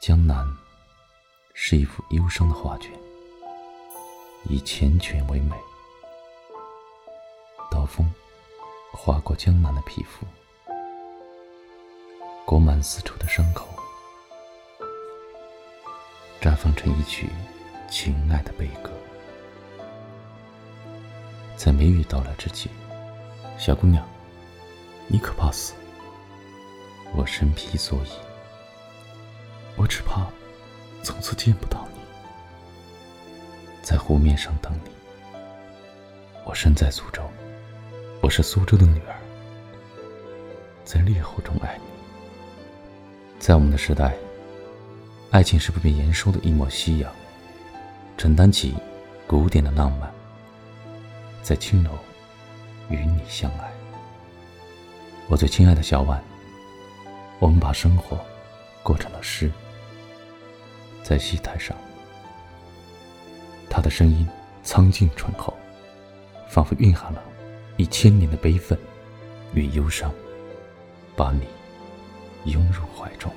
江南是一幅忧伤的画卷，以缱绻为美。刀锋划过江南的皮肤，裹满四处的伤口，绽放成一曲情爱的悲歌。在梅雨到来之际，小姑娘，你可怕死？我身披蓑衣，只怕从此见不到你，在湖面上等你。我身在苏州，我是苏州的女儿，在烈火中爱你。在我们的时代，爱情是不被言说的一抹夕阳，承担起古典的浪漫。在青楼与你相爱，我最亲爱的小婉。我们把生活过成了诗，在戏台上，他的声音苍劲醇厚，仿佛蕴含了一千年的悲愤与忧伤，把你拥入怀中。